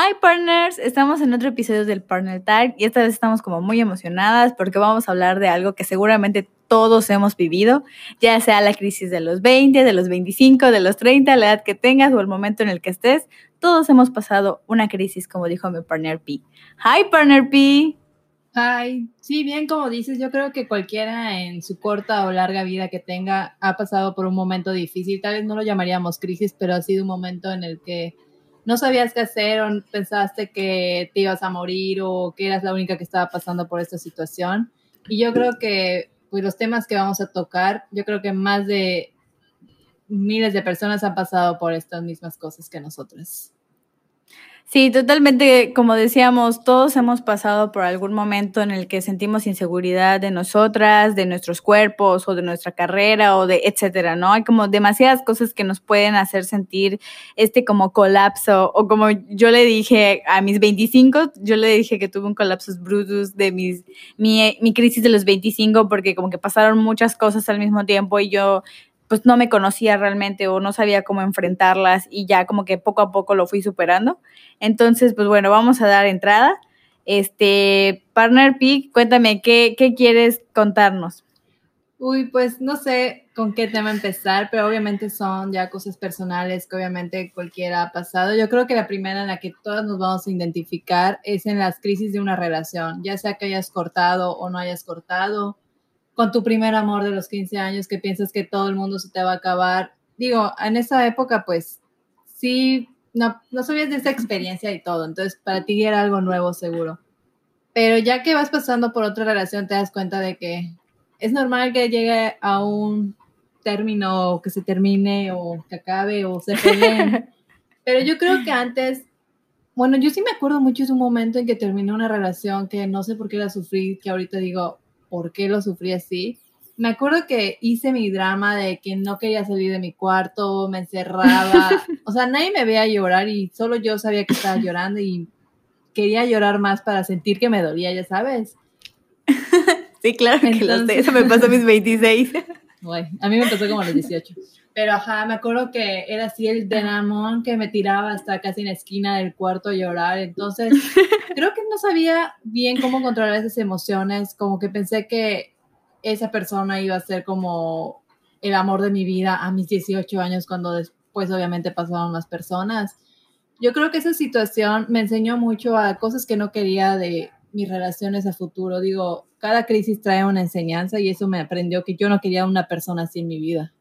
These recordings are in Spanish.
Hi partners, estamos en otro episodio del Partner Talk y esta vez estamos como muy emocionadas porque vamos a hablar de algo que seguramente todos hemos vivido, ya sea la crisis de los 20, de los 25, de los 30, la edad que tengas o el momento en el que estés, todos hemos pasado una crisis, como dijo mi partner P. Hi partner P. Hi, sí, bien como dices, yo creo que cualquiera en su corta o larga vida que tenga ha pasado por un momento difícil, tal vez no lo llamaríamos crisis, pero ha sido un momento en el que no sabías qué hacer o pensaste que te ibas a morir o que eras la única que estaba pasando por esta situación. Y yo creo que pues, los temas que vamos a tocar, yo creo que más de miles de personas han pasado por estas mismas cosas que nosotros. Sí, totalmente, como decíamos, todos hemos pasado por algún momento en el que sentimos inseguridad de nosotras, de nuestros cuerpos o de nuestra carrera o de etcétera, ¿no? Hay como demasiadas cosas que nos pueden hacer sentir este como colapso o como yo le dije a mis 25, yo le dije que tuve un colapso brutus de mis mi, mi crisis de los 25 porque como que pasaron muchas cosas al mismo tiempo y yo pues no me conocía realmente o no sabía cómo enfrentarlas y ya como que poco a poco lo fui superando. Entonces, pues bueno, vamos a dar entrada. Este, Partner Peak, cuéntame, ¿qué, ¿qué quieres contarnos? Uy, pues no sé con qué tema empezar, pero obviamente son ya cosas personales que obviamente cualquiera ha pasado. Yo creo que la primera en la que todas nos vamos a identificar es en las crisis de una relación, ya sea que hayas cortado o no hayas cortado, con tu primer amor de los 15 años que piensas que todo el mundo se te va a acabar. Digo, en esa época, pues sí, no, no sabías de esa experiencia y todo, entonces para ti era algo nuevo seguro. Pero ya que vas pasando por otra relación, te das cuenta de que es normal que llegue a un término, que se termine o que acabe o se peleen. Pero yo creo que antes, bueno, yo sí me acuerdo mucho de un momento en que terminé una relación que no sé por qué la sufrí, que ahorita digo, por qué lo sufrí así. Me acuerdo que hice mi drama de que no quería salir de mi cuarto, me encerraba. O sea, nadie me veía llorar y solo yo sabía que estaba llorando y quería llorar más para sentir que me dolía, ya sabes. Sí, claro que lo sé. Eso me pasó a mis 26. a mí me pasó como a los 18. Pero ajá, me acuerdo que era así el denamón que me tiraba hasta casi en la esquina del cuarto a llorar. Entonces, creo que no sabía bien cómo controlar esas emociones. Como que pensé que esa persona iba a ser como el amor de mi vida a mis 18 años, cuando después obviamente pasaron más personas. Yo creo que esa situación me enseñó mucho a cosas que no quería de mis relaciones a futuro. Digo, cada crisis trae una enseñanza y eso me aprendió que yo no quería una persona así en mi vida.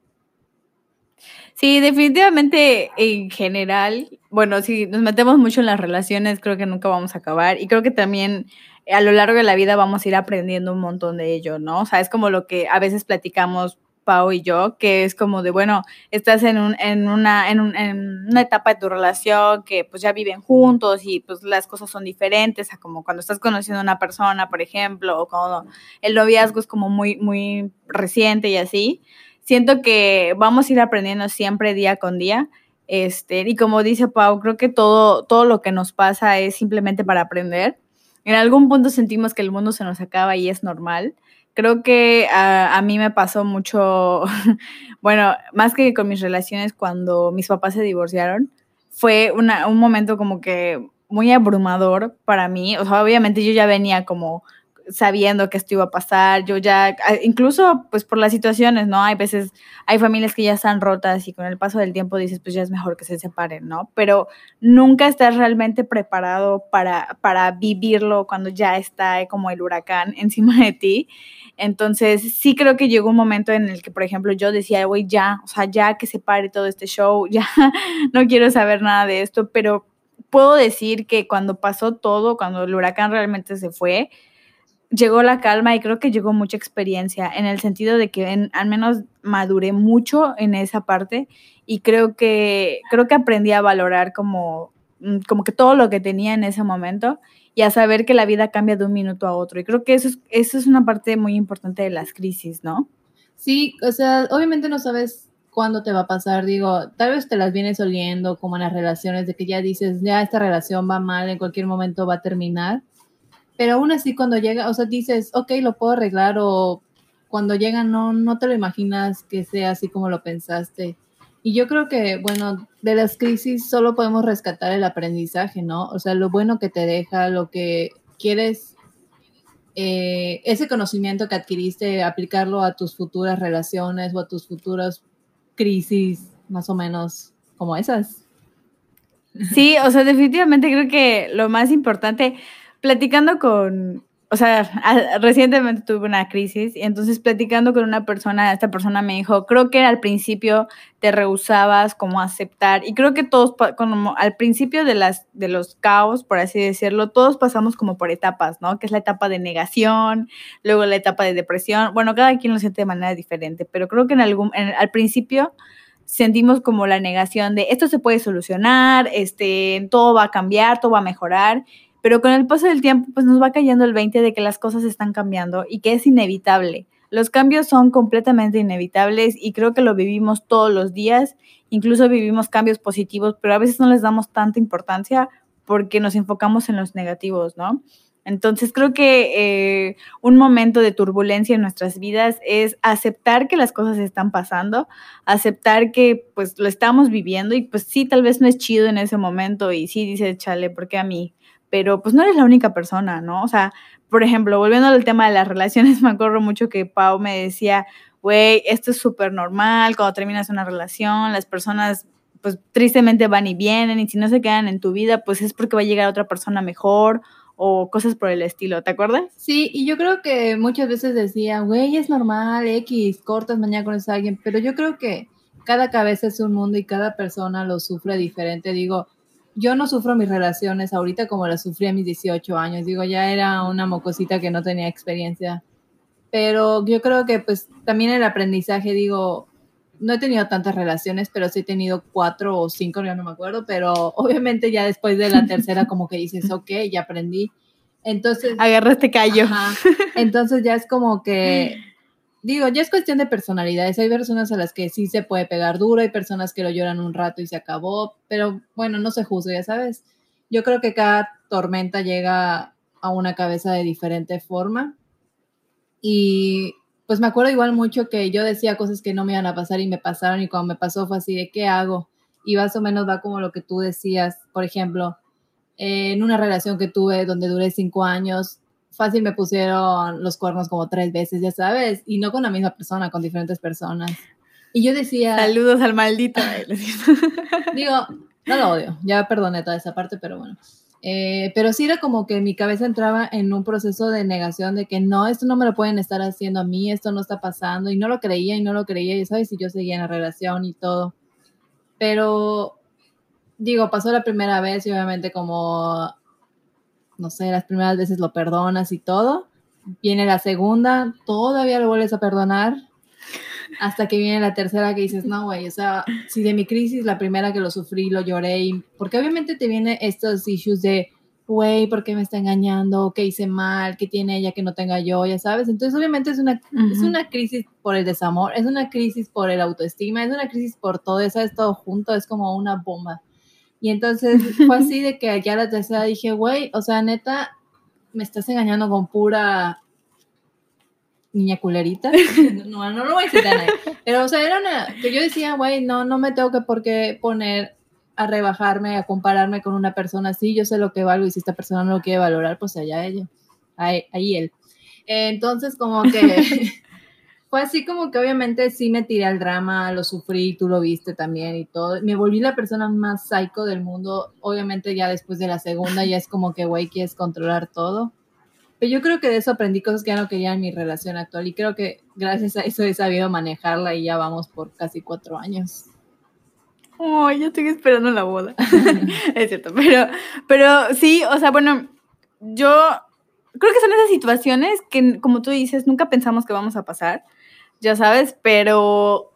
Sí, definitivamente en general, bueno, si nos metemos mucho en las relaciones, creo que nunca vamos a acabar y creo que también a lo largo de la vida vamos a ir aprendiendo un montón de ello, ¿no? O sea, es como lo que a veces platicamos Pau y yo, que es como de, bueno, estás en, un, en, una, en, en, una etapa de tu relación que pues ya viven juntos y pues las cosas son diferentes a como cuando estás conociendo a una persona, por ejemplo, o cuando el noviazgo es como muy, muy reciente y así siento que vamos a ir aprendiendo siempre día con día. Este, y como dice Pau, creo que todo, todo lo que nos pasa es simplemente para aprender. En algún punto sentimos que el mundo se nos acaba y es normal. Creo que a, mí me pasó mucho, bueno, más que con mis relaciones cuando mis papás se divorciaron, fue un momento como que muy abrumador para mí. O sea, obviamente yo ya venía como sabiendo que esto iba a pasar, yo ya, incluso pues por las situaciones, ¿no? Hay veces, hay familias que ya están rotas y con el paso del tiempo dices, pues ya es mejor que se separen, ¿no? Pero nunca estás realmente preparado para, para vivirlo cuando ya está como el huracán encima de ti. Entonces, sí creo que llegó un momento en el que, por ejemplo, yo decía, güey, ya, o sea, ya que se pare todo este show, ya no quiero saber nada de esto, pero puedo decir que cuando pasó todo, cuando el huracán realmente se fue, llegó la calma y creo que llegó mucha experiencia en el sentido de que al menos maduré mucho en esa parte y creo que creo que aprendí a valorar como mm, como que todo lo que tenía en ese momento y a saber que la vida cambia de un minuto a otro. Y creo que eso es, eso es una parte muy importante de las crisis, ¿no? Sí, o sea, obviamente no sabes cuándo te va a pasar, digo, tal vez te las vienes oliendo como en las relaciones de que ya dices, ya esta relación va mal, en cualquier momento va a terminar, pero aún así cuando llega, o sea, dices, ok, lo puedo arreglar o cuando llega no, no te lo imaginas que sea así como lo pensaste. Y yo creo que, bueno, de las crisis solo podemos rescatar el aprendizaje, ¿no? O sea, lo bueno que te deja, lo que quieres, eh, ese conocimiento que adquiriste, aplicarlo a tus futuras relaciones o a tus futuras crisis, más o menos como esas. Sí, o sea, definitivamente creo que lo más importante, platicando con, o sea, recientemente tuve una crisis y entonces platicando con una persona, esta persona me dijo, creo que al principio te rehusabas como aceptar y creo que todos, como al principio de, las, de los caos, por así decirlo, todos pasamos como por etapas, ¿no? Que es la etapa de negación, luego la etapa de depresión, bueno, cada quien lo siente de manera diferente, pero creo que en algún, al principio sentimos como la negación de esto se puede solucionar, este, todo va a cambiar, todo va a mejorar pero con el paso del tiempo, pues nos va cayendo el 20 de que las cosas están cambiando y que es inevitable. Los cambios son completamente inevitables y creo que lo vivimos todos los días, incluso vivimos cambios positivos, pero a veces no les damos tanta importancia porque nos enfocamos en los negativos, ¿no? Entonces creo que eh, un momento de turbulencia en nuestras vidas es aceptar que las cosas están pasando, aceptar que pues lo estamos viviendo y pues sí, tal vez no es chido en ese momento y sí dice, chale, ¿por qué a mí? Pero pues no eres la única persona, ¿no? O sea, por ejemplo, volviendo al tema de las relaciones, me acuerdo mucho que Pau me decía, güey, esto es súper normal, cuando terminas una relación, las personas pues tristemente van y vienen y si no se quedan en tu vida, pues es porque va a llegar otra persona mejor o cosas por el estilo, ¿te acuerdas? Sí, y yo creo que muchas veces decía, güey, es normal, X, cortas mañana con alguien, pero yo creo que cada cabeza es un mundo y cada persona lo sufre diferente. Digo, yo no sufro mis relaciones ahorita como las sufrí a mis 18 años. Digo, ya era una mocosita que no tenía experiencia. Pero yo creo que pues también el aprendizaje, digo, no he tenido tantas relaciones, pero sí he tenido cuatro o cinco, ya no me acuerdo, pero obviamente ya después de la tercera como que dices, ok, ya aprendí. Entonces... Agarraste callo. entonces ya es como que digo, ya es cuestión de personalidades. Hay personas a las que sí se puede pegar duro, hay personas que lo lloran un rato y se acabó, pero bueno, no se juzga, ya sabes. Yo creo que cada tormenta llega a una cabeza de diferente forma. Y pues me acuerdo igual mucho que yo decía cosas que no me iban a pasar y me pasaron y cuando me pasó fue así de qué hago. Y más o menos va como lo que tú decías, por ejemplo, en una relación que tuve donde duré cinco años, fácil me pusieron los cuernos como tres veces, ya sabes, y no con la misma persona, con diferentes personas. Y yo decía... Saludos al maldito. digo, no lo odio, ya perdoné toda esa parte, pero bueno. Eh, pero sí era como que mi cabeza entraba en un proceso de negación de que no, esto no me lo pueden estar haciendo a mí, esto no está pasando, y no lo creía y no lo creía, y sabes, y yo seguía en la relación y todo. Pero, digo, pasó la primera vez y obviamente como no sé, las primeras veces lo perdonas y todo. Viene la segunda, todavía lo vuelves a perdonar. Hasta que viene la tercera que dices, no, güey, o sea, si de mi crisis, la primera que lo sufrí, lo lloré, y, porque obviamente te vienen estos issues de, güey, ¿por qué me está engañando? ¿Qué hice mal? ¿Qué tiene ella que no tenga yo? Ya sabes. Entonces, obviamente es una, es una crisis por el desamor, es una crisis por el autoestima, es una crisis por todo eso, es todo junto, es como una bomba. Y entonces fue así de que ya la tercera dije, güey, o sea, neta, me estás engañando con pura niña culerita. No, no, lo voy a decir a Pero, o sea, era una, que yo decía, güey, no, no me tengo que por qué poner a rebajarme, a compararme con una persona así. Yo sé lo que valgo y si esta persona no lo quiere valorar, pues allá ella, ahí, ahí él. Entonces, como que fue así como que obviamente sí me tiré al drama, lo sufrí, tú lo viste también y todo. Me volví la persona más psycho del mundo. Obviamente ya después de la segunda ya es como que, güey, quieres controlar todo. Pero yo creo que de eso aprendí cosas que ya no quería en mi relación actual y creo que gracias a eso he sabido manejarla y ya vamos por casi cuatro años. Oh, yo estoy esperando la boda. es cierto, pero, pero sí, o sea, bueno, yo creo que son esas situaciones que, como tú dices, nunca pensamos que vamos a pasar ya sabes, pero,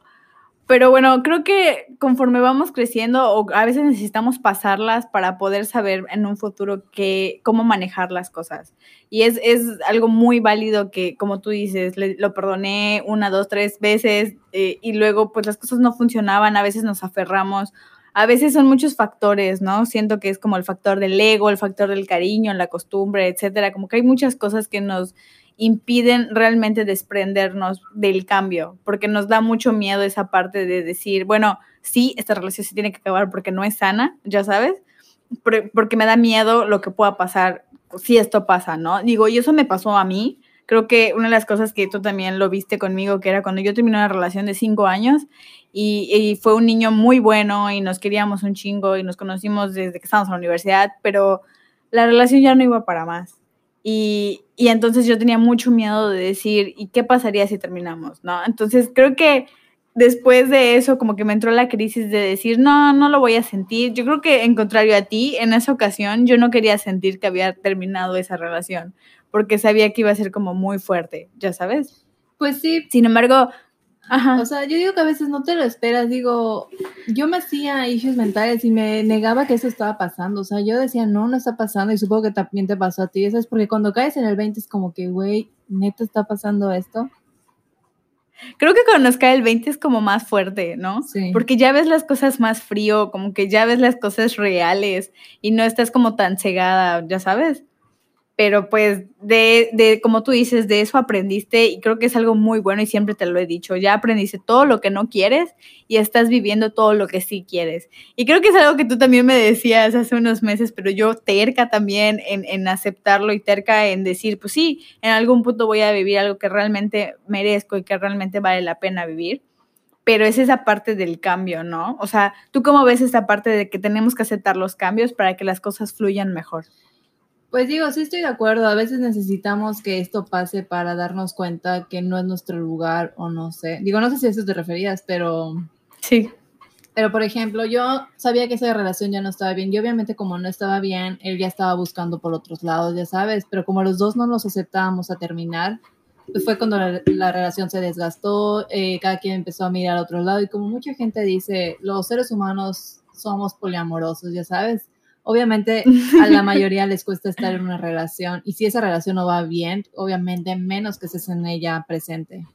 Pero bueno, creo que conforme vamos creciendo o a veces necesitamos pasarlas para poder saber en un futuro que, cómo manejar las cosas. Y es, es algo muy válido que, como tú dices, lo perdoné una, dos, tres veces eh, y luego pues las cosas no funcionaban, a veces nos aferramos. A veces son muchos factores, ¿no? Siento que es como el factor del ego, el factor del cariño, la costumbre, etcétera. Como que hay muchas cosas que nos, impiden realmente desprendernos del cambio, porque nos da mucho miedo esa parte de decir, bueno, sí, esta relación se tiene que acabar porque no es sana, ya sabes, porque me da miedo lo que pueda pasar si esto pasa, ¿no? Digo, y eso me pasó a mí. Creo que una de las cosas que tú también lo viste conmigo, que era cuando yo terminé una relación de cinco años y, y fue un niño muy bueno y nos queríamos un chingo y nos conocimos desde que estábamos en la universidad, pero la relación ya no iba para más y, y, entonces yo tenía mucho miedo de decir, ¿y qué pasaría si terminamos? ¿No? Entonces creo que después de eso como que me entró la crisis de decir, no, no lo voy a sentir. Yo creo que en contrario a ti, en esa ocasión yo no quería sentir que había terminado esa relación, porque sabía que iba a ser como muy fuerte, ya sabes. Pues sí. Sin embargo, o sea, yo digo que a veces no te lo esperas, digo, yo me hacía issues mentales y me negaba que eso estaba pasando, o sea, yo decía, no, no está pasando y supongo que también te pasó a ti, eso es porque cuando caes en el 20 es como que, güey, neta está pasando esto. Creo que cuando nos cae el 20 es como más fuerte, ¿no? Sí. Porque ya ves las cosas más frío, como que ya ves las cosas reales y no estás como tan cegada, ya sabes pero pues de, de, como tú dices, de eso aprendiste y creo que es algo muy bueno y siempre te lo he dicho, ya aprendiste todo lo que no quieres y estás viviendo todo lo que sí quieres. Y creo que es algo que tú también me decías hace unos meses, pero yo terca también en, en aceptarlo y terca en decir, pues sí, en algún punto voy a vivir algo que realmente merezco y que realmente vale la pena vivir pero es esa parte del cambio, ¿no? O sea, ¿tú cómo ves esta parte de que tenemos que aceptar los cambios para que las cosas fluyan mejor? Pues digo, sí estoy de acuerdo. A veces necesitamos que esto pase para darnos cuenta que no es nuestro lugar o no sé. Digo, no sé si a eso te referías, pero... Sí. Pero, por ejemplo, yo sabía que esa relación ya no estaba bien. Y obviamente como no estaba bien, él ya estaba buscando por otros lados, ya sabes. Pero como los dos no nos aceptábamos a terminar, pues fue cuando la, relación se desgastó, eh, cada quien empezó a mirar a otro lado. Y como mucha gente dice, los seres humanos somos poliamorosos, ya sabes Obviamente a la mayoría les cuesta estar en una relación y si esa relación no va bien, obviamente menos que estés en ella presente.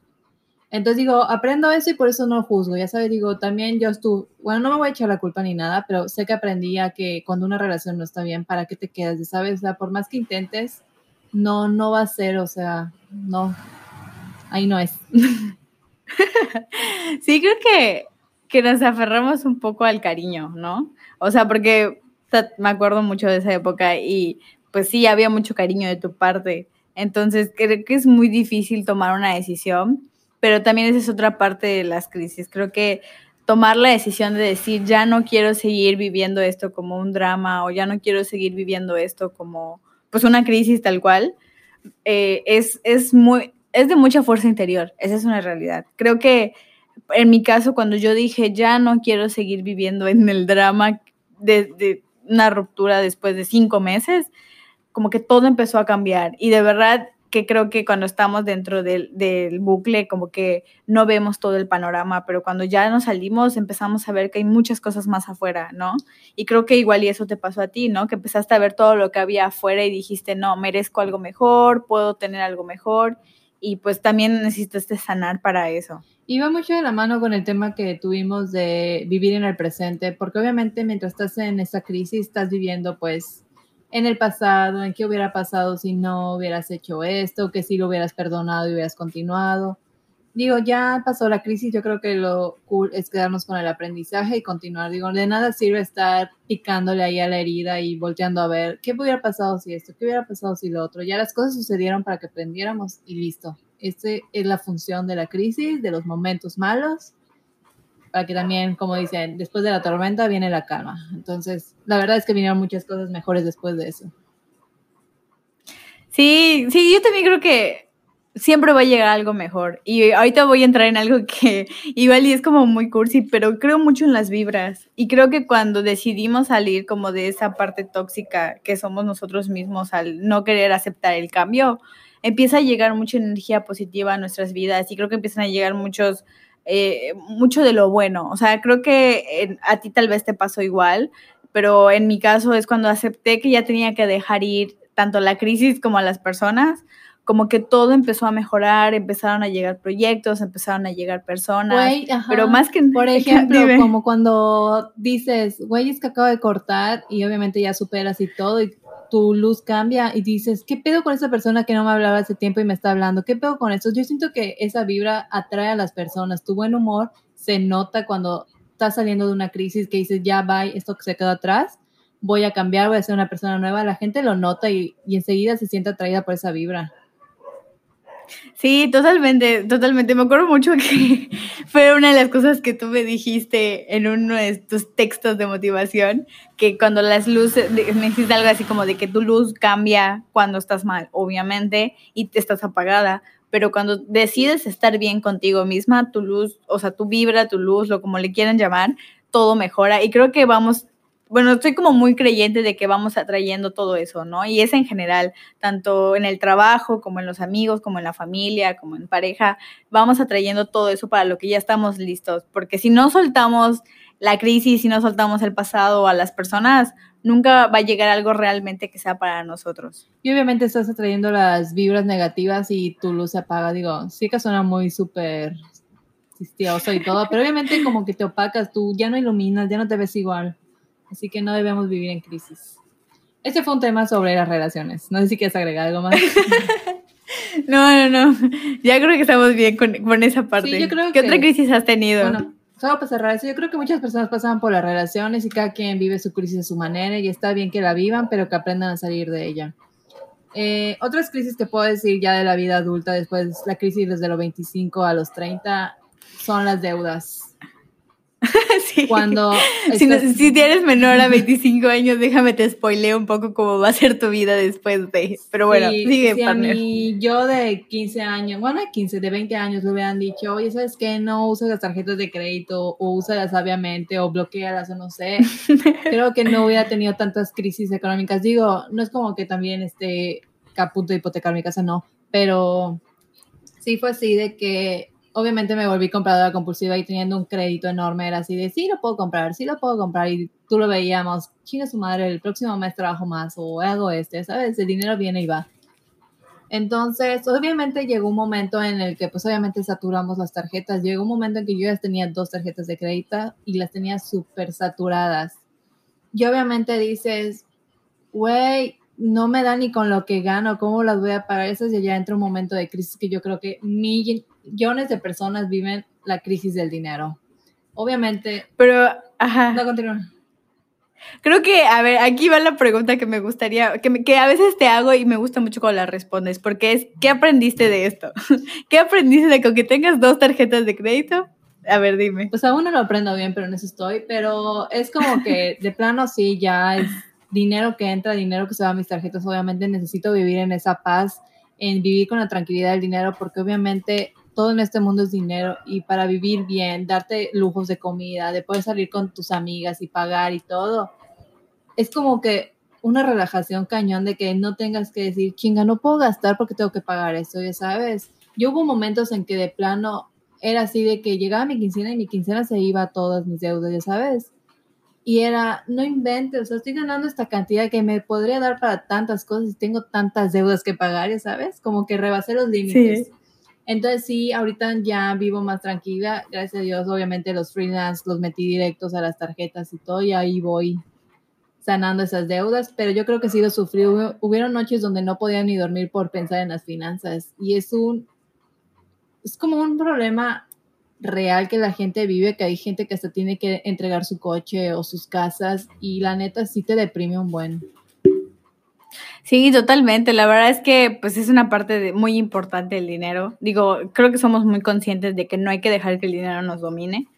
Entonces digo, aprendo eso y por eso no juzgo, ya sabes, digo, también yo estuve, bueno, no me voy a echar la culpa ni nada, pero sé que aprendí a que cuando una relación no está bien, ¿para qué te quedas? ¿Sabes? O sea, por más que intentes, no, no va a ser, o sea, no, ahí no es. sí, creo que, que nos aferramos un poco al cariño, ¿no? O sea, porque me acuerdo mucho de esa época y pues sí, había mucho cariño de tu parte. Entonces, creo que es muy difícil tomar una decisión, pero también esa es otra parte de las crisis. Creo que tomar la decisión de decir, ya no quiero seguir viviendo esto como un drama o ya no quiero seguir viviendo esto como pues una crisis tal cual, eh, es, es, muy, es de mucha fuerza interior. Esa es una realidad. Creo que en mi caso, cuando yo dije, ya no quiero seguir viviendo en el drama de una ruptura después de cinco meses, como que todo empezó a cambiar. Y de verdad que creo que cuando estamos dentro del, del, bucle, como que no vemos todo el panorama, pero cuando ya nos salimos empezamos a ver que hay muchas cosas más afuera, ¿no? Y creo que igual y eso te pasó a ti, ¿no? Que empezaste a ver todo lo que había afuera y dijiste, no, merezco algo mejor, puedo tener algo mejor, y pues también necesitaste sanar para eso. Iba mucho de la mano con el tema que tuvimos de vivir en el presente, porque obviamente mientras estás en esa crisis estás viviendo pues en el pasado, en qué hubiera pasado si no hubieras hecho esto, que si lo hubieras perdonado y hubieras continuado. Digo, ya pasó la crisis, yo creo que lo cool es quedarnos con el aprendizaje y continuar. Digo, de nada sirve estar picándole ahí a la herida y volteando a ver qué hubiera pasado si esto, qué hubiera pasado si lo otro. Ya las cosas sucedieron para que aprendiéramos y listo. Esta es la función de la crisis, de los momentos malos, para que también, como dicen, después de la tormenta viene la calma. Entonces, la verdad es que vinieron muchas cosas mejores después de eso. Sí, sí, yo también creo que siempre va a llegar algo mejor. Y ahorita voy a entrar en algo que igual y es como muy cursi, pero creo mucho en las vibras. Y creo que cuando decidimos salir como de esa parte tóxica que somos nosotros mismos al no querer aceptar el cambio, empieza a llegar mucha energía positiva a nuestras vidas y creo que empiezan a llegar muchos eh, mucho de lo bueno. O sea, creo que a ti tal vez te pasó igual, pero en mi caso es cuando acepté que ya tenía que dejar ir tanto la crisis como a las personas, como que todo empezó a mejorar, empezaron a llegar proyectos, empezaron a llegar personas, pero más que... Por ejemplo, como cuando dices, güey, es que acabo de cortar y obviamente ya superas y todo y tu luz cambia y dices, ¿qué pedo con esa persona que no me hablaba hace tiempo y me está hablando? ¿Qué pedo con eso? Yo siento que esa vibra atrae a las personas, tu buen humor se nota cuando estás saliendo de una crisis que dices, ya va, esto que se quedó atrás, voy a cambiar, voy a ser una persona nueva, la gente lo nota y, y enseguida se siente atraída por esa vibra. Sí, totalmente, totalmente. Me acuerdo mucho que fue una de las cosas que tú me dijiste en uno de tus textos de motivación, que cuando las luces, me dijiste algo así como de que tu luz cambia cuando estás mal, obviamente, y te estás apagada, pero cuando decides estar bien contigo misma, tu luz, o sea, tu vibra, tu luz, lo como le quieran llamar, todo mejora. Y creo que vamos bueno, estoy como muy creyente de que vamos atrayendo todo eso, ¿no? Y es en general, tanto en el trabajo, como en los amigos, como en la familia, como en pareja, vamos atrayendo todo eso para lo que ya estamos listos, porque si no soltamos la crisis, si no soltamos el pasado a las personas, nunca va a llegar algo realmente que sea para nosotros. Y obviamente estás atrayendo las vibras negativas y tu luz se apaga, digo, sí que suena muy súper y todo, pero obviamente como que te opacas, tú ya no iluminas, ya no te ves igual. Así que no debemos vivir en crisis. Este fue un tema sobre las relaciones. No sé si quieres agregar algo más. no, no, no. Ya creo que estamos bien con, con esa parte. Sí, yo creo ¿Qué otra crisis has tenido? Bueno, solo para cerrar eso, yo creo que muchas personas pasan por las relaciones y cada quien vive su crisis de su manera y está bien que la vivan, pero que aprendan a salir de ella. Eh, otras crisis que puedo decir ya de la vida adulta, después la crisis desde los 25 a los 30, son las deudas. sí. Cuando si, si, tienes menor a 25 años, déjame te spoileo un poco cómo va a ser tu vida después de. Pero bueno, sigue, si a mí, yo de 15 años, bueno, de 15, de 20 años me hubieran dicho, oye, ¿sabes qué? No uses las tarjetas de crédito o úsalas sabiamente o bloquealas o no sé. Creo que no hubiera tenido tantas crisis económicas. Digo, no es como que también esté a punto de hipotecar mi casa, no. Pero sí fue así de que obviamente me volví compradora compulsiva y teniendo un crédito enorme era así de, sí lo puedo comprar, sí lo puedo comprar y tú lo veíamos, chinga su madre, el próximo mes trabajo más o hago este, ¿sabes? El dinero viene y va. Entonces, obviamente llegó un momento en el que pues obviamente saturamos las tarjetas, llegó un momento en que yo ya tenía dos tarjetas de crédito y las tenía súper saturadas. Y obviamente dices, güey, no me da ni con lo que gano, ¿cómo las voy a pagar? Eso ya entra un momento de crisis que yo creo que mi, millones de personas viven la crisis del dinero. Obviamente. Pero, ajá. No, continúa. Creo que, a ver, aquí va la pregunta que me gustaría, que, que a veces te hago y me gusta mucho cuando la respondes, porque es, ¿qué aprendiste de esto? ¿Qué aprendiste de que tengas dos tarjetas de crédito? A ver, dime. Pues aún no lo aprendo bien, pero en eso estoy, pero es como que de plano sí, ya es dinero que entra, dinero que se va a mis tarjetas, obviamente necesito vivir en esa paz, en vivir con la tranquilidad del dinero, porque obviamente todo en este mundo es dinero y para vivir bien, darte lujos de comida, de poder salir con tus amigas y pagar y todo, es como que una relajación cañón de que no tengas que decir, chinga, no puedo gastar porque tengo que pagar esto, ya sabes. Yo hubo momentos en que de plano era así de que llegaba mi quincena y mi quincena se iba a todas mis deudas, ya sabes. Y era, no inventes, o sea, estoy ganando esta cantidad que me podría dar para tantas cosas y tengo tantas deudas que pagar, ya sabes, como que rebasé los límites. Entonces sí, ahorita ya vivo más tranquila, gracias a Dios, obviamente los freelance los metí directos a las tarjetas y todo, y ahí voy sanando esas deudas, pero yo creo que sí lo sufrí. Hubieron noches donde no podía ni dormir por pensar en las finanzas y es un, es como un problema real que la gente vive, que hay gente que hasta tiene que entregar su coche o sus casas y la neta sí te deprime un buen. Sí, totalmente. La verdad es que pues es una parte muy importante el dinero. Digo, creo que somos muy conscientes de que no hay que dejar que el dinero nos domine,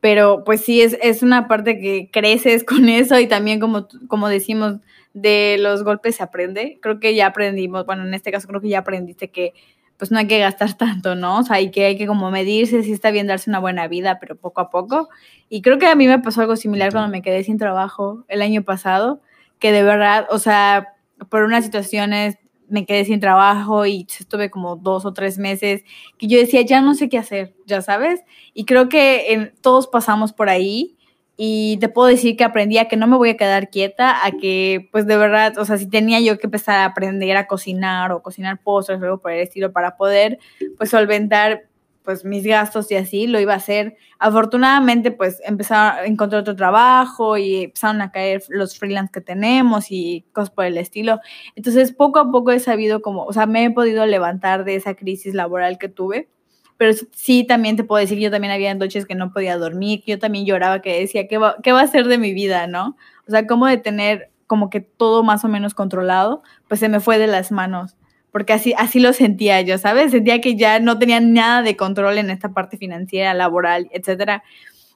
pero pues sí es, es una parte que creces con eso y también como, como decimos, de los golpes se aprende. Creo que ya aprendimos, bueno, en este caso creo que ya aprendiste que pues no hay que gastar tanto, ¿no? O sea, y que hay que como medirse si está bien darse una buena vida, pero poco a poco. Y creo que a mí me pasó algo similar cuando me quedé sin trabajo el año pasado, que de verdad, o sea, por unas situaciones me quedé sin trabajo y estuve como dos o tres meses que yo decía, ya no sé qué hacer, ya sabes. Y creo que todos pasamos por ahí y te puedo decir que aprendí a que no me voy a quedar quieta, a que pues de verdad, o sea, si tenía yo que empezar a aprender a cocinar o cocinar postres o algo por el estilo para poder pues solventar pues mis gastos y así, lo iba a hacer. Afortunadamente pues empezaron a encontrar otro trabajo y empezaron a caer los freelance que tenemos y cosas por el estilo. Entonces poco a poco he sabido como, o sea, me he podido levantar de esa crisis laboral que tuve pero sí también te puedo decir, yo también había noches que no podía dormir, yo también lloraba, que decía, ¿qué va, ¿qué va a ser de mi vida, no? O sea, como de tener como que todo más o menos controlado, pues se me fue de las manos, porque así, así lo sentía yo, ¿sabes? Sentía que ya no tenía nada de control en esta parte financiera, laboral, etcétera.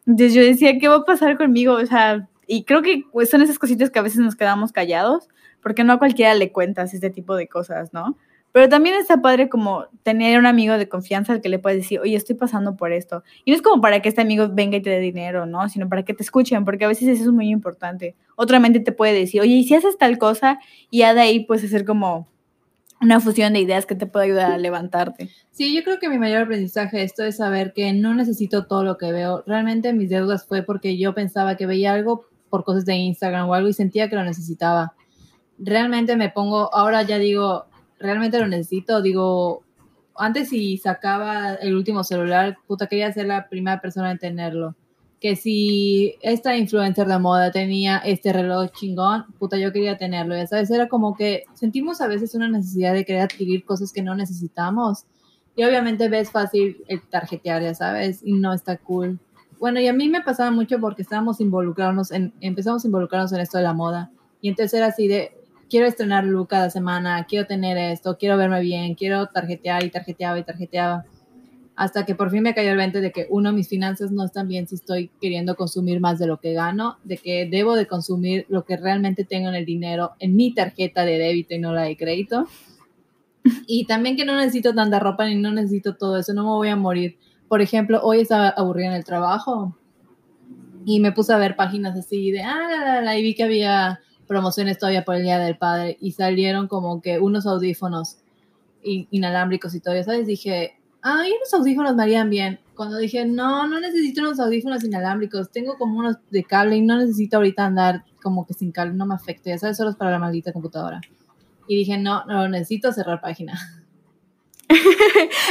Entonces yo decía, ¿qué va a pasar conmigo? O sea, y creo que pues, son esas cositas que a veces nos quedamos callados, porque no a cualquiera le cuentas este tipo de cosas, ¿no? Pero también está padre como tener un amigo de confianza al que le puedes decir, oye, estoy pasando por esto. Y no es como para que este amigo venga y te dé dinero, ¿no? Sino para que te escuchen, porque a veces eso es muy importante. Otra mente te puede decir, oye, ¿y si haces tal cosa? Y ya de ahí puedes hacer como una fusión de ideas que te puede ayudar a levantarte. Sí, yo creo que mi mayor aprendizaje de esto es saber que no necesito todo lo que veo. Realmente mis deudas fue porque yo pensaba que veía algo por cosas de Instagram o algo y sentía que lo necesitaba. Realmente me pongo, ahora ya digo, realmente lo necesito. Digo, antes si sacaba el último celular, puta, quería ser la primera persona en tenerlo. Que si esta influencer de moda tenía este reloj chingón, puta, yo quería tenerlo. Ya sabes, era como que sentimos a veces una necesidad de querer adquirir cosas que no necesitamos. Y obviamente ves fácil el tarjetear, ya sabes, y no está cool. Bueno, y a mí me pasaba mucho porque estábamos involucrarnos en, empezamos a involucrarnos en esto de la moda. Y entonces era así de, quiero estrenar look cada semana, quiero tener esto, quiero verme bien, quiero tarjetear y tarjeteaba y tarjeteaba. Hasta que por fin me cayó el 20 de que uno, mis finanzas no están bien si estoy queriendo consumir más de lo que gano, de que debo de consumir lo que realmente tengo en el dinero, en mi tarjeta de débito y no la de crédito. Y también que no necesito tanta ropa ni no necesito todo eso, no me voy a morir. Por ejemplo, hoy estaba aburrida en el trabajo y me puse a ver páginas así de, ah, la, la, y vi que había promociones todavía por el Día del Padre y salieron como que unos audífonos inalámbricos y todo, ¿sabes? Dije, ay, unos audífonos me harían bien. Cuando dije, no, no necesito unos audífonos inalámbricos, tengo como unos de cable y no necesito ahorita andar como que sin cable, no me afecte, ya sabes, solo es para la maldita computadora. Y dije, no, no, necesito cerrar página. Esa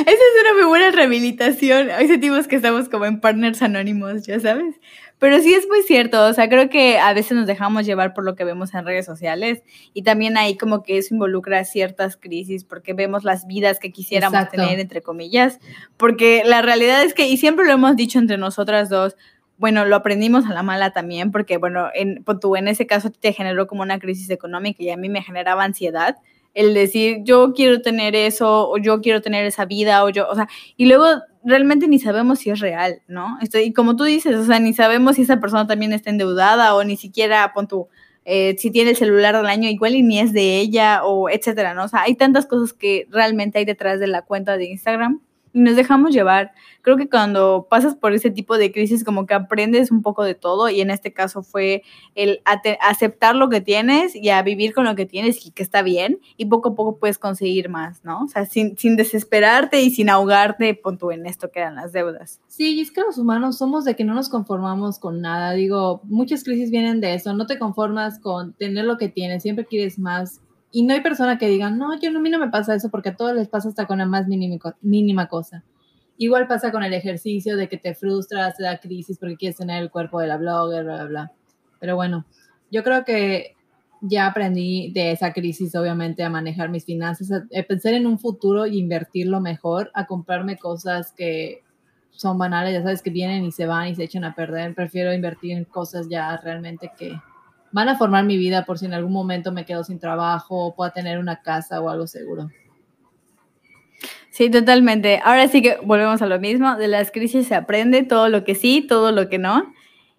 es una muy buena rehabilitación. Hoy sentimos que estamos como en partners anónimos, ya sabes. Pero sí es muy cierto, o sea, creo que a veces nos dejamos llevar por lo que vemos en redes sociales y también ahí como que eso involucra ciertas crisis porque vemos las vidas que quisiéramos tener, entre comillas, porque la realidad es que, y siempre lo hemos dicho entre nosotras dos, bueno, lo aprendimos a la mala también, porque bueno, en, tú en ese caso te generó como una crisis económica y a mí me generaba ansiedad el decir yo quiero tener eso o yo quiero tener esa vida o yo, o sea, y luego realmente ni sabemos si es real, ¿no? Estoy, y como tú dices, o sea, ni sabemos si esa persona también está endeudada o ni siquiera, pon tu, eh, si tiene el celular del año igual y ni es de ella o etcétera, ¿no? O sea, hay tantas cosas que realmente hay detrás de la cuenta de Instagram y nos dejamos llevar. Creo que cuando pasas por ese tipo de crisis como que aprendes un poco de todo y en este caso fue el aceptar lo que tienes y a vivir con lo que tienes y que está bien y poco a poco puedes conseguir más, ¿no? O sea, sin, sin desesperarte y sin ahogarte, pon tú en esto que eran las deudas. Sí, y es que los humanos somos de que no nos conformamos con nada. Digo, muchas crisis vienen de eso, no te conformas con tener lo que tienes, siempre quieres más y no hay persona que diga, no, yo no, a mí no me pasa eso porque a todos les pasa hasta con la más mínima, mínima cosa. Igual pasa con el ejercicio de que te frustras, te da crisis porque quieres tener el cuerpo de la blogger, bla, bla, bla. Pero bueno, yo creo que ya aprendí de esa crisis, obviamente, a manejar mis finanzas, a, pensar en un futuro y invertirlo mejor, a comprarme cosas que son banales, ya sabes, que vienen y se van y se echan a perder. Prefiero invertir en cosas ya realmente que van a formar mi vida por si en algún momento me quedo sin trabajo o pueda tener una casa o algo seguro. Sí, totalmente. Ahora sí que volvemos a lo mismo. De las crisis se aprende todo lo que sí, todo lo que no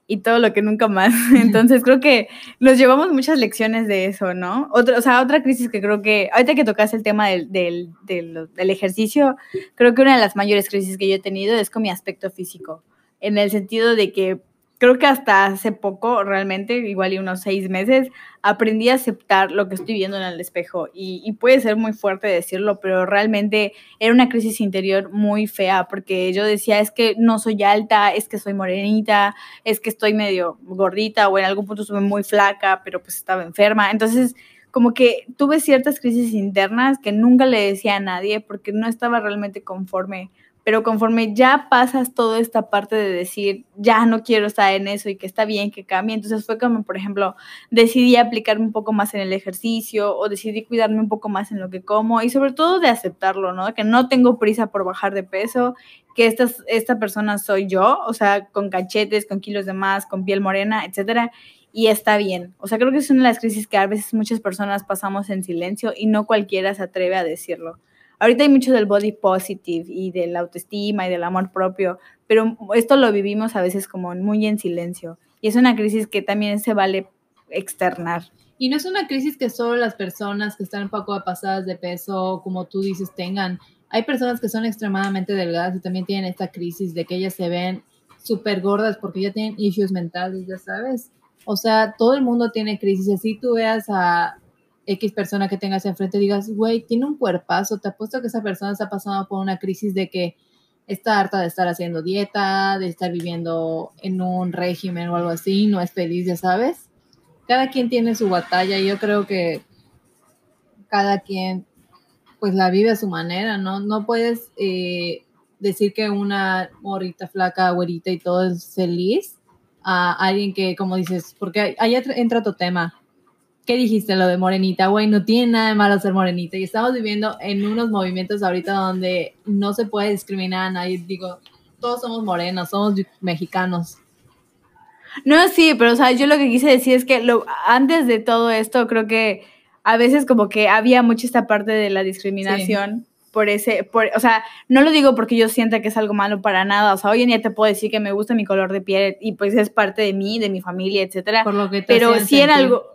y todo lo que nunca más. Entonces creo que nos llevamos muchas lecciones de eso, ¿no? Otra, o sea, otra crisis que creo que, ahorita que tocas el tema del, del, del, del ejercicio, creo que una de las mayores crisis que yo he tenido es con mi aspecto físico, en el sentido de que creo que hasta hace poco, realmente, igual y unos seis meses, aprendí a aceptar lo que estoy viendo en el espejo. Y, puede ser muy fuerte decirlo, pero realmente era una crisis interior muy fea, porque yo decía, es que no soy alta, es que soy morenita, es que estoy medio gordita, o en algún punto estuve muy flaca, pero pues estaba enferma. Entonces, como que tuve ciertas crisis internas que nunca le decía a nadie porque no estaba realmente conforme pero conforme ya pasas toda esta parte de decir, ya no quiero estar en eso y que está bien que cambie, entonces fue como, por ejemplo, decidí aplicarme un poco más en el ejercicio o decidí cuidarme un poco más en lo que como y sobre todo de aceptarlo, ¿no? Que no tengo prisa por bajar de peso, que esta, esta persona soy yo, o sea, con cachetes, con kilos de más, con piel morena, etcétera, y está bien. O sea, creo que es una de las crisis que a veces muchas personas pasamos en silencio y no cualquiera se atreve a decirlo. Ahorita hay mucho del body positive y de la autoestima y del amor propio, pero esto lo vivimos a veces como muy en silencio. Y es una crisis que también se vale externar. Y no es una crisis que solo las personas que están un poco pasadas de peso, como tú dices, tengan. Hay personas que son extremadamente delgadas y también tienen esta crisis de que ellas se ven súper gordas porque ya tienen issues mentales, ya sabes. O sea, todo el mundo tiene crisis. Así tú veas a X persona que tengas enfrente digas, güey, tiene un cuerpazo, te apuesto que esa persona está pasando por una crisis de que está harta de estar haciendo dieta, de estar viviendo en un régimen o algo así, no es feliz, ya sabes. Cada quien tiene su batalla y yo creo que cada quien pues la vive a su manera, ¿no? No puedes eh, decir que una morita flaca, güerita y todo es feliz a alguien que, como dices, porque ahí entra otro tema ¿Qué dijiste lo de morenita? Güey, no tiene nada de malo ser morenita. Y estamos viviendo en unos movimientos ahorita donde no se puede discriminar a nadie. Digo, todos somos morenos, somos mexicanos. No, sí, pero o sea, yo lo que quise decir es que lo, antes de todo esto, creo que a veces como que había mucha esta parte de la discriminación. Por ese, por, o sea, no lo digo porque yo sienta que es algo malo para nada. O sea, hoy en día te puedo decir que me gusta mi color de piel y pues es parte de mí, de mi familia, etcétera. Por lo que Pero sí era algo,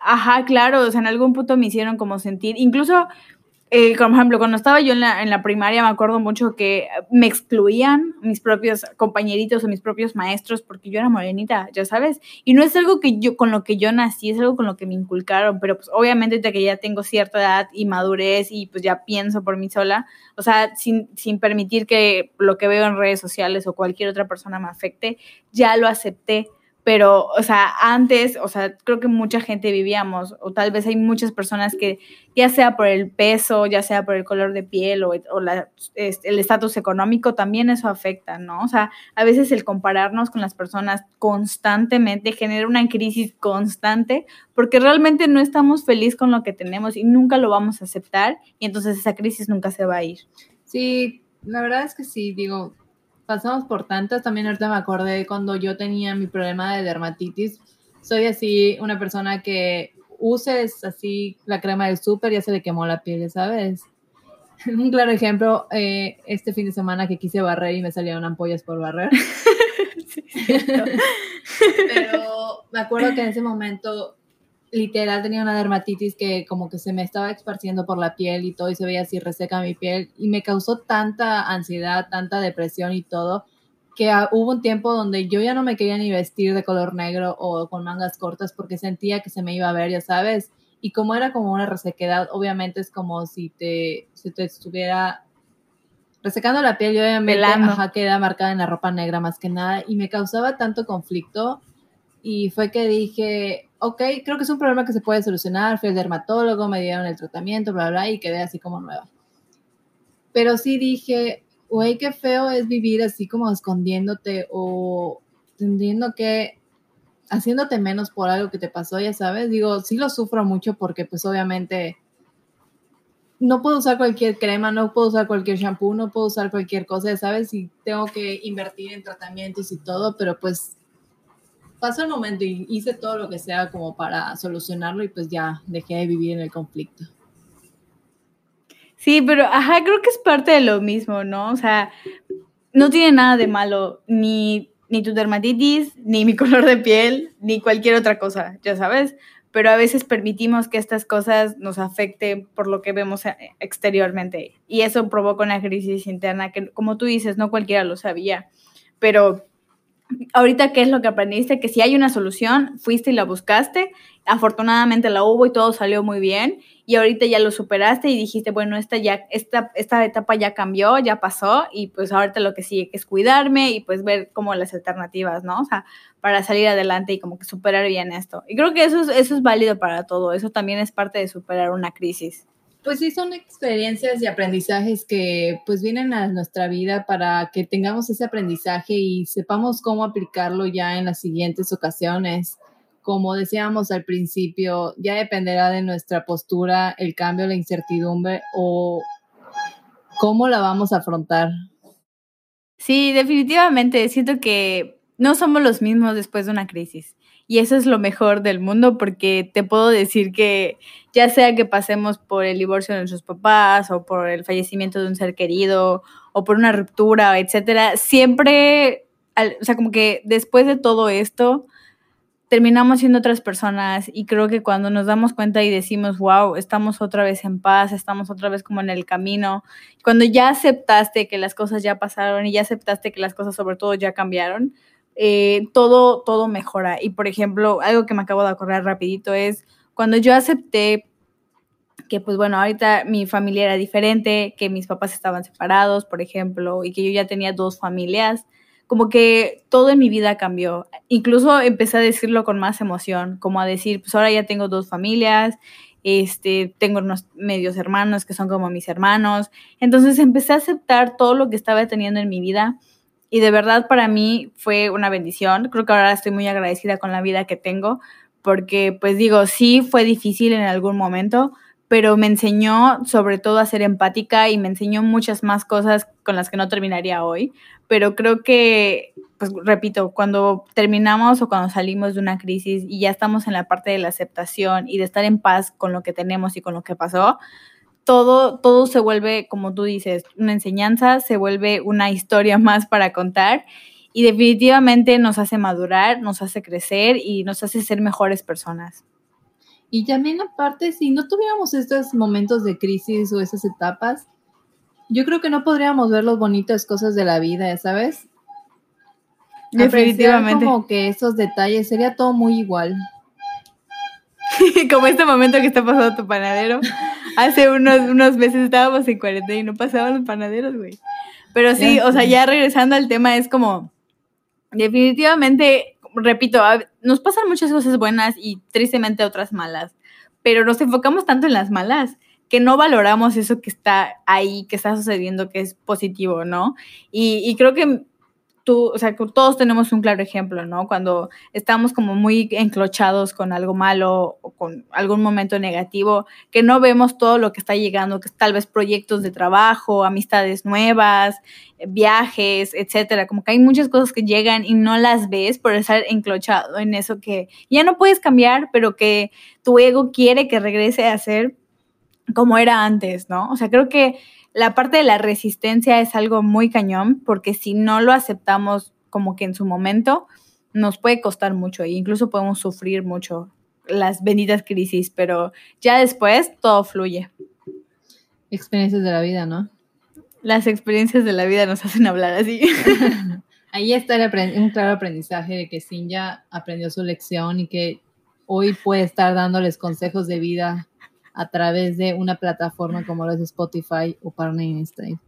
Ajá, claro, o sea, en algún punto me hicieron como sentir, incluso, eh, por ejemplo, cuando estaba yo en la, en la primaria, me acuerdo mucho que me excluían mis propios compañeritos o mis propios maestros porque yo era morenita, ya sabes, y no es algo que yo, con lo que yo nací, es algo con lo que me inculcaron, pero pues obviamente de que ya tengo cierta edad y madurez y pues ya pienso por mí sola, o sea, sin, sin permitir que lo que veo en redes sociales o cualquier otra persona me afecte, ya lo acepté pero, o sea, antes, o sea, creo que mucha gente vivíamos, o tal vez hay muchas personas que, ya sea por el peso, ya sea por el color de piel o, este, el estatus económico, también eso afecta, ¿no? O sea, a veces el compararnos con las personas constantemente genera una crisis constante porque realmente no estamos felices con lo que tenemos y nunca lo vamos a aceptar y entonces esa crisis nunca se va a ir. Sí, la verdad es que sí, digo, pasamos por tantas. También ahorita me acordé cuando yo tenía mi problema de dermatitis. Soy así una persona que uses así la crema del súper, ya se le quemó la piel, ¿sabes? Un claro ejemplo, eh, este fin de semana que quise barrer y me salieron ampollas por barrer. Pero me acuerdo que en ese momento literal tenía una dermatitis que como que se me estaba esparciendo por la piel y todo y se veía así reseca mi piel y me causó tanta ansiedad, tanta depresión y todo que hubo un tiempo donde yo ya no me quería ni vestir de color negro o con mangas cortas porque sentía que se me iba a ver, ya sabes. Y como era como una resequedad, obviamente es como si te, si te estuviera resecando la piel y obviamente ajá, queda marcada en la ropa negra más que nada y me causaba tanto conflicto y fue que dije, ok, creo que es un problema que se puede solucionar, fui al dermatólogo, me dieron el tratamiento, bla, bla, y quedé así como nueva. Pero sí dije, güey, qué feo es vivir así como escondiéndote o teniendo que, haciéndote menos por algo que te pasó, ya sabes. Digo, sí lo sufro mucho porque pues obviamente no puedo usar cualquier crema, no puedo usar cualquier shampoo, no puedo usar cualquier cosa, ya sabes, y tengo que invertir en tratamientos y todo, pero pues pasó el momento y hice todo lo que sea como para solucionarlo y pues ya dejé de vivir en el conflicto. Sí, pero ajá, creo que es parte de lo mismo, ¿no? O sea, no tiene nada de malo ni, ni tu dermatitis, ni mi color de piel, ni cualquier otra cosa, ya sabes. Pero a veces permitimos que estas cosas nos afecten por lo que vemos eh, exteriormente. Y eso provoca una crisis interna que, como tú dices, no cualquiera lo sabía. Pero ahorita qué es lo que aprendiste, que si hay una solución, fuiste y la buscaste, afortunadamente la hubo y todo salió muy bien, y ahorita ya lo superaste y dijiste, bueno, esta, ya, esta, esta etapa ya cambió, ya pasó, y pues ahorita lo que sigue es cuidarme y pues ver como las alternativas, ¿no? O sea, para salir adelante y como que superar bien esto. Y creo que eso es, eso es válido para todo, eso también es parte de superar una crisis. Pues sí, son experiencias y aprendizajes que pues vienen a nuestra vida para que tengamos ese aprendizaje y sepamos cómo aplicarlo ya en las siguientes ocasiones. Como decíamos al principio, ya dependerá de nuestra postura el cambio, la incertidumbre o cómo la vamos a afrontar. Sí, definitivamente. Siento que no somos los mismos después de una crisis. Y eso es lo mejor del mundo porque te puedo decir que ya sea que pasemos por el divorcio de nuestros papás o por el fallecimiento de un ser querido o por una ruptura, etcétera, siempre, o sea, como que después de todo esto, terminamos siendo otras personas y creo que cuando nos damos cuenta y decimos, wow, estamos otra vez en paz, estamos otra vez como en el camino, cuando ya aceptaste que las cosas ya pasaron y ya aceptaste que las cosas sobre todo ya cambiaron, eh, todo, todo mejora. Y por ejemplo, algo que me acabo de acordar rapidito es cuando yo acepté que pues bueno, ahorita mi familia era diferente, que mis papás estaban separados, por ejemplo, y que yo ya tenía dos familias, como que todo en mi vida cambió. Incluso empecé a decirlo con más emoción, como a decir, pues ahora ya tengo dos familias, este, tengo unos medios hermanos que son como mis hermanos. Entonces empecé a aceptar todo lo que estaba teniendo en mi vida y de verdad para mí fue una bendición. Creo que ahora estoy muy agradecida con la vida que tengo porque pues digo, sí fue difícil en algún momento, pero me enseñó sobre todo a ser empática y me enseñó muchas más cosas con las que no terminaría hoy. Pero creo que, pues repito, cuando terminamos o cuando salimos de una crisis y ya estamos en la parte de la aceptación y de estar en paz con lo que tenemos y con lo que pasó, todo, todo se vuelve, como tú dices, una enseñanza, se vuelve una historia más para contar y definitivamente nos hace madurar, nos hace crecer y nos hace ser mejores personas. Y también aparte, si no tuviéramos estos momentos de crisis o esas etapas, yo creo que no podríamos ver las bonitas cosas de la vida, ¿sabes? Definitivamente. como que esos detalles, sería todo muy igual. como este momento que está pasando tu panadero. Hace unos, unos meses estábamos en cuarentena y no pasaban los panaderos, güey. Pero sí, o sea, ya regresando al tema, es como, definitivamente, repito, nos pasan muchas cosas buenas y tristemente otras malas, pero nos enfocamos tanto en las malas que no valoramos eso que está ahí, que está sucediendo, que es positivo, ¿no? Y, y creo que todos tenemos un claro ejemplo, ¿no? Cuando estamos como muy enclochados con algo malo o con algún momento negativo, que no vemos todo lo que está llegando, que tal vez proyectos de trabajo, amistades nuevas, viajes, etcétera. Como que hay muchas cosas que llegan y no las ves por estar enclochado en eso que ya no puedes cambiar, pero que tu ego quiere que regrese a ser como era antes, ¿no? O sea, creo que la parte de la resistencia es algo muy cañón, porque si no lo aceptamos como que en su momento, nos puede costar mucho e incluso podemos sufrir mucho las benditas crisis, pero ya después todo fluye. Experiencias de la vida, ¿no? Las experiencias de la vida nos hacen hablar así. Ahí está un claro aprendizaje de que Sin ya aprendió su lección y que hoy puede estar dándoles consejos de vida a través de una plataforma como lo es Spotify o Partner Style.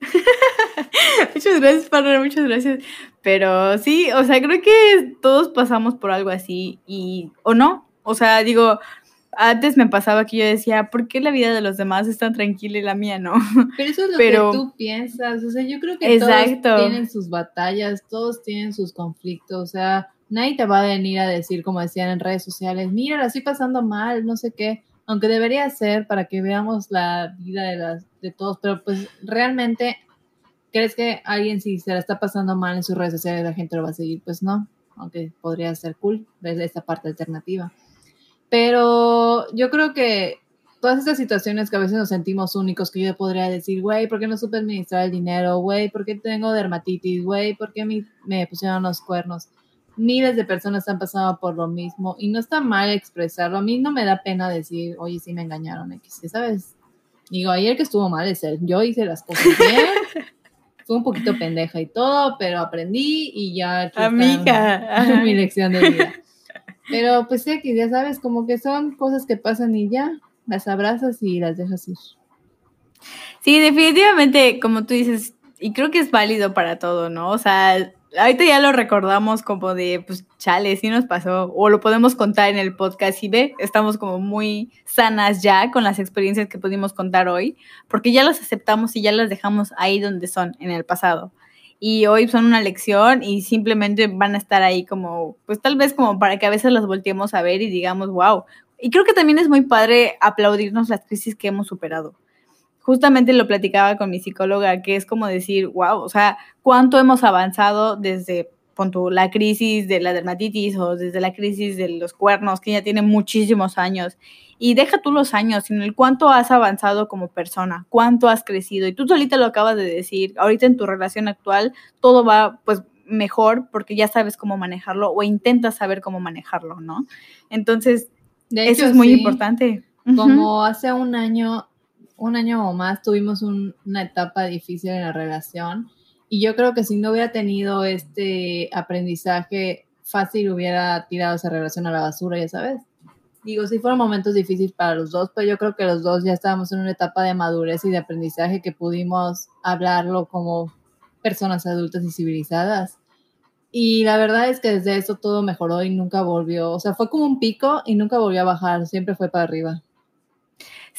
muchas gracias, Partner, muchas gracias. Pero sí, o sea, creo que todos pasamos por algo así y, o no, o sea, digo, antes me pasaba que yo decía, ¿por qué la vida de los demás es tan tranquila y la mía no? Pero eso es lo que tú piensas, o sea, yo creo que todos tienen sus batallas, todos tienen sus conflictos, o sea, nadie te va a venir a decir, como decían en redes sociales, mira, la estoy pasando mal, no sé qué aunque debería ser para que veamos la vida de, las, de todos, pero pues realmente, ¿crees que alguien si se la está pasando mal en sus redes sociales la gente lo va a seguir? Pues no, aunque podría ser cool ver esta parte alternativa. Pero yo creo que todas estas situaciones que a veces nos sentimos únicos, que yo podría decir, güey, ¿por qué no supe administrar el dinero? Güey, ¿por qué tengo dermatitis? Güey, ¿por qué me pusieron los cuernos? Miles de personas han pasado por lo mismo y no está mal expresarlo. A mí no me da pena decir, oye, sí me engañaron, X, ¿sabes? Digo, ayer que estuvo mal es él. Yo hice las cosas bien. fue un poquito pendeja y todo, pero aprendí y ya... Amiga. Mi lección de vida. Pero pues sí, que ya sabes, como que son cosas que pasan y ya, las abrazas y las dejas ir. Sí, definitivamente, como tú dices, y creo que es válido para todo, ¿no? O sea, ahorita ya lo recordamos como de, pues, chale, sí nos pasó, o lo podemos contar en el podcast y ve, estamos como muy sanas ya con las experiencias que pudimos contar hoy, porque ya las aceptamos y ya las dejamos ahí donde son, en el pasado. Y hoy son una lección y simplemente van a estar ahí como, pues tal vez como para que a veces las volteemos a ver y digamos, wow. Y creo que también es muy padre aplaudirnos las crisis que hemos superado justamente lo platicaba con mi psicóloga, que es como decir, wow, o sea, cuánto hemos avanzado desde pon tú, la crisis de la dermatitis o desde la crisis de los cuernos, que ya tiene muchísimos años. Y deja tú los años, sino el cuánto has avanzado como persona, cuánto has crecido. Y tú solita lo acabas de decir, ahorita en tu relación actual todo va pues mejor porque ya sabes cómo manejarlo o intentas saber cómo manejarlo, ¿no? Entonces, eso es muy sí, importante. Como hace un año, un año o más, tuvimos un- una etapa difícil en la relación. Y yo creo que si no hubiera tenido este aprendizaje, fácil hubiera tirado esa relación a la basura, ya sabes. Digo, sí fueron momentos difíciles para los dos, pero yo creo que los dos ya estábamos en una etapa de madurez y de aprendizaje que pudimos hablarlo como personas adultas y civilizadas. Y la verdad es que desde eso todo mejoró y nunca volvió. O sea, fue como un pico y nunca volvió a bajar, siempre fue para arriba.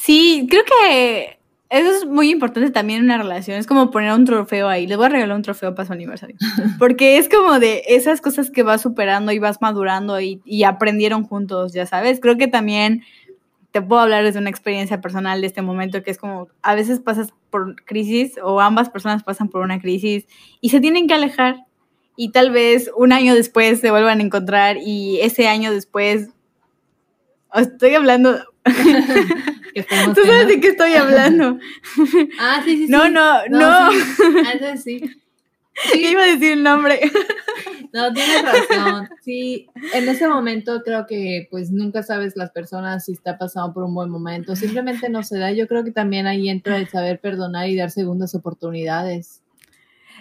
Sí, creo que eso es muy importante también en una relación. Es como poner un trofeo ahí. Les voy a regalar un trofeo para su aniversario. Porque es como de esas cosas que vas superando y vas madurando y, y aprendieron juntos, ya sabes. Creo que también te puedo hablar desde una experiencia personal de este momento, que es como a veces pasas por crisis o ambas personas pasan por una crisis y se tienen que alejar. Y tal vez un año después se vuelvan a encontrar y ese año después... Estoy hablando... Tú sabes no. de qué estoy hablando. Ah, sí, sí, sí. No, no, no. sí. Ah, ese sí. Yo iba a decir un nombre. No, tienes razón. Sí, en ese momento creo que pues nunca sabes las personas si está pasando por un buen momento. Simplemente no se da. Yo creo que también ahí entra el saber perdonar y dar segundas oportunidades.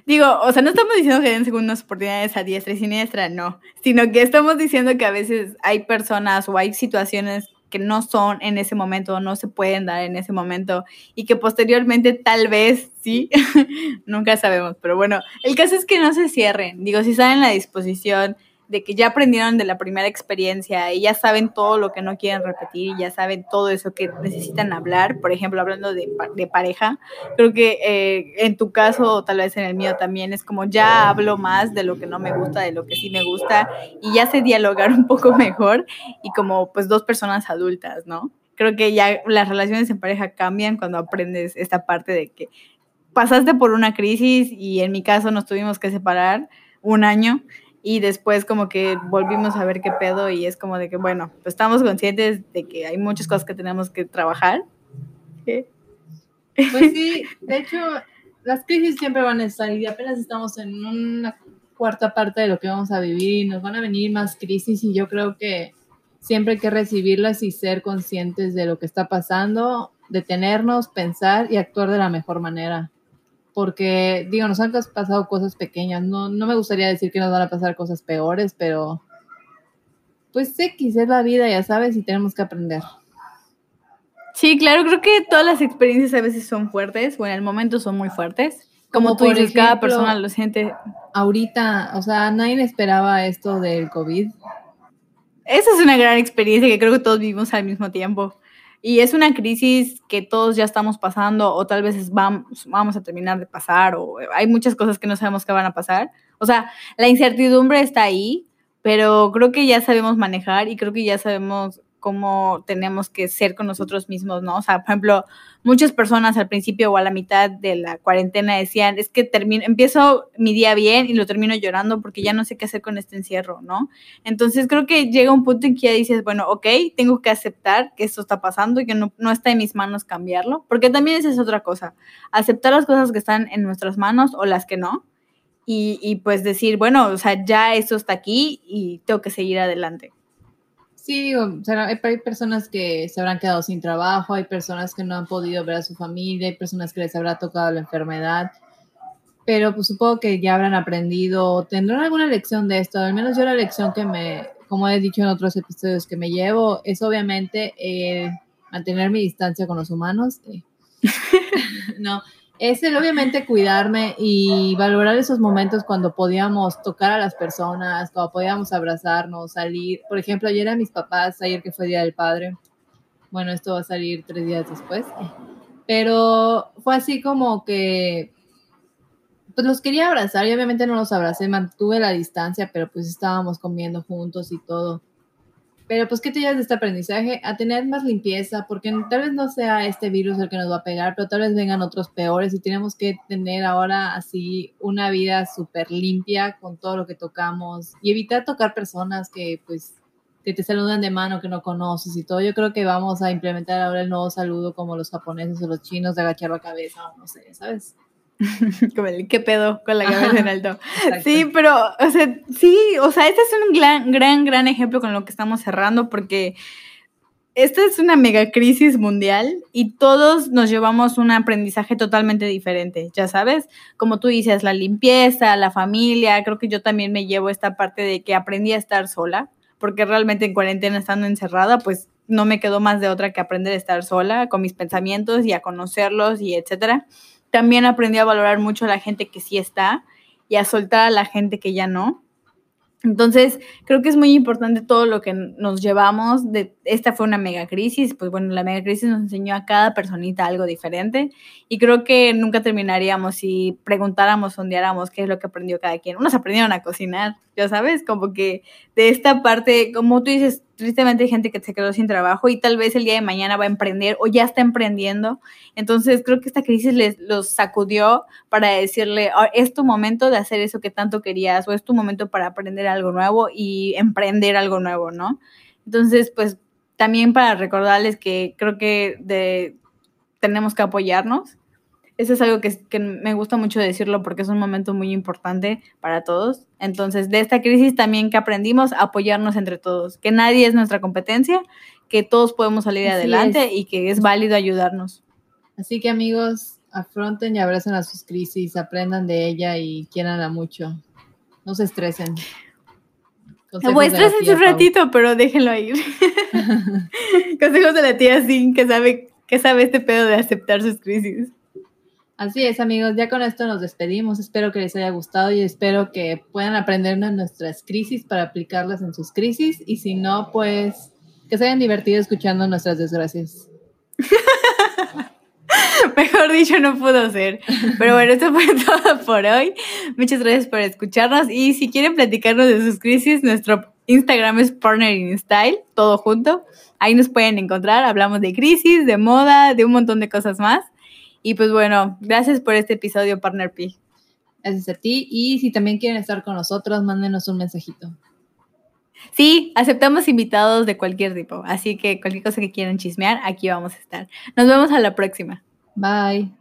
Digo, o sea, no estamos diciendo que den segundas oportunidades a diestra y siniestra, no. Sino que estamos diciendo que a veces hay personas o hay situaciones que no son en ese momento, no se pueden dar en ese momento y que posteriormente tal vez sí, nunca sabemos. Pero bueno, el caso es que no se cierren. Digo, si están en la disposición de que ya aprendieron de la primera experiencia y ya saben todo lo que no quieren repetir y ya saben todo eso que necesitan hablar, por ejemplo, hablando de, de pareja, creo que eh, en tu caso o tal vez en el mío también es como ya hablo más de lo que no me gusta, de lo que sí me gusta y ya sé dialogar un poco mejor y como pues dos personas adultas, ¿no? Creo que ya las relaciones en pareja cambian cuando aprendes esta parte de que pasaste por una crisis y en mi caso nos tuvimos que separar un año y después como que volvimos a ver qué pedo y es como de que bueno, pues estamos conscientes de que hay muchas cosas que tenemos que trabajar. Pues sí, de hecho, las crisis siempre van a estar y apenas estamos en una cuarta parte de lo que vamos a vivir y nos van a venir más crisis y yo creo que siempre hay que recibirlas y ser conscientes de lo que está pasando, detenernos, pensar y actuar de la mejor manera. Porque, digo, nos han pasado cosas pequeñas, no, no me gustaría decir que nos van a pasar cosas peores, pero pues X es la vida, ya sabes, y tenemos que aprender. Sí, claro, creo que todas las experiencias a veces son fuertes o en el momento son muy fuertes. Como, Como tú por dices, cada persona lo siente. Ahorita, o sea, nadie esperaba esto del COVID. Esa es una gran experiencia que creo que todos vivimos al mismo tiempo. Y es una crisis que todos ya estamos pasando o tal vez vamos, vamos a terminar de pasar o hay muchas cosas que no sabemos que van a pasar. O sea, la incertidumbre está ahí, pero creo que ya sabemos manejar y creo que ya sabemos cómo tenemos que ser con nosotros mismos, ¿no? O sea, por ejemplo, muchas personas al principio o a la mitad de la cuarentena decían, es que termino, empiezo mi día bien y lo termino llorando porque ya no sé qué hacer con este encierro, ¿no? Entonces creo que llega un punto en que ya dices, bueno, ok, tengo que aceptar que esto está pasando y que no, no está en mis manos cambiarlo, porque también esa es otra cosa, aceptar las cosas que están en nuestras manos o las que no, y, y pues decir, bueno, o sea, ya esto está aquí y tengo que seguir adelante. Sí, digo, hay, hay personas que se habrán quedado sin trabajo, hay personas que no han podido ver a su familia, hay personas que les habrá tocado la enfermedad. pero pues supongo que ya habrán aprendido, tendrán alguna lección de esto, al menos yo la lección que me, como he dicho en otros episodios, que me llevo es obviamente eh, mantener mi distancia con los humanos. Eh. no, es el obviamente cuidarme y valorar esos momentos cuando podíamos tocar a las personas, cuando podíamos abrazarnos, salir. Por ejemplo, ayer a mis papás, ayer que fue Día del Padre, bueno, esto va a salir tres días después, pero fue así como que pues los quería abrazar y obviamente no los abracé, mantuve la distancia, pero pues estábamos comiendo juntos y todo. Pero pues, ¿qué te llevas de este aprendizaje? A tener más limpieza, porque tal vez no sea este virus el que nos va a pegar, pero tal vez vengan otros peores y tenemos que tener ahora así una vida súper limpia con todo lo que tocamos y evitar tocar personas que pues que te saludan de mano que no conoces y todo. Yo creo que vamos a implementar ahora el nuevo saludo como los japoneses o los chinos de agachar la cabeza o no sé, ¿sabes? Como el qué pedo con la cabeza en alto. Sí, pero, o sea, sí, o sea, este es un gran, gran, gran ejemplo con lo que estamos cerrando porque esta es una mega crisis mundial y todos nos llevamos un aprendizaje totalmente diferente, ya sabes, como tú dices, la limpieza, la familia, creo que yo también me llevo esta parte de que aprendí a estar sola, porque realmente en cuarentena estando encerrada, pues no me quedó más de otra que aprender a estar sola con mis pensamientos y a conocerlos y etcétera también aprendí a valorar mucho a la gente que sí está y a soltar a la gente que ya no. Entonces, creo que es muy importante todo lo que nos llevamos esta fue una mega crisis, pues bueno, la mega crisis nos enseñó a cada personita algo diferente y creo que nunca terminaríamos si preguntáramos, sondeáramos qué es lo que aprendió cada quien. Unos aprendieron a cocinar, ya sabes, como que de esta parte, como tú dices, tristemente hay gente que se quedó sin trabajo y tal vez el día de mañana va a emprender o ya está emprendiendo. Entonces creo que esta crisis les los sacudió para decirle, ah, es tu momento de hacer eso que tanto querías o es tu momento para aprender algo nuevo y emprender algo nuevo, ¿no? Entonces, pues también para recordarles que creo que tenemos que apoyarnos eso es algo que, me gusta mucho decirlo porque es un momento muy importante para todos. Entonces, de esta crisis también que aprendimos, apoyarnos entre todos, que nadie es nuestra competencia, que todos podemos salir adelante y que es válido ayudarnos. Así que amigos, afronten y abracen a sus crisis, aprendan de ella y quieranla mucho. No se estresen. O estresen un ratito, pero déjenlo ir. Consejos de la tía Sin, que sabe, que sabe este pedo de aceptar sus crisis. Así es, amigos, ya con esto nos despedimos. Espero que les haya gustado y espero que puedan aprender de nuestras crisis para aplicarlas en sus crisis. Y si no, pues que se hayan divertido escuchando nuestras desgracias. Mejor dicho, no pudo ser. Pero bueno, esto fue todo por hoy. Muchas gracias por escucharnos. Y si quieren platicarnos de sus crisis, nuestro Instagram es Partnering Style, todo junto. Ahí nos pueden encontrar. Hablamos de crisis, de moda, de un montón de cosas más. Y pues bueno, gracias por este episodio, Partner P. Gracias a ti. Y si también quieren estar con nosotros, mándenos un mensajito. Sí, aceptamos invitados de cualquier tipo. Así que cualquier cosa que quieran chismear, aquí vamos a estar. Nos vemos a la próxima. Bye.